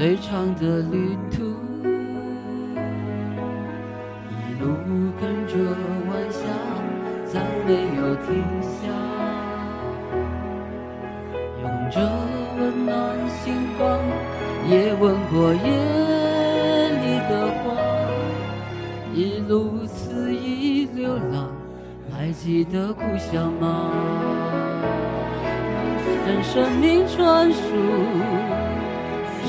最长的旅途，一路跟着晚霞，再没有停下，用着温暖星光，也吻过夜里的花，一路肆意流浪，还记得故乡吗？任生命穿梭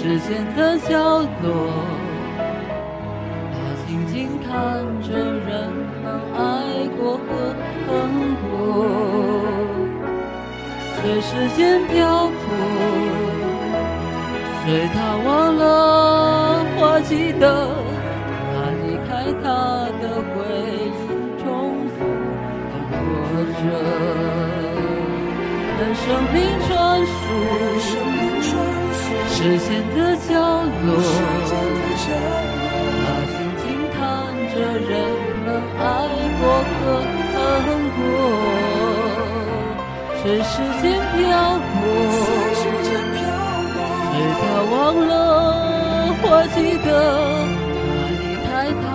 时间的角落，他静静看着人们爱过和恨过，随时间漂泊，随他忘了，或记得他离开他的回忆，重复的活着。任生命穿梭时间的角落，他静静看着人们爱过和恨过，随时间漂泊，随他忘了，或记得他离开他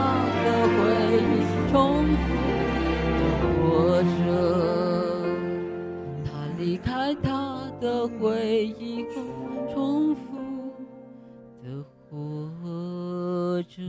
的回忆，重复的活着。他离开他的回忆后，重 Jojo.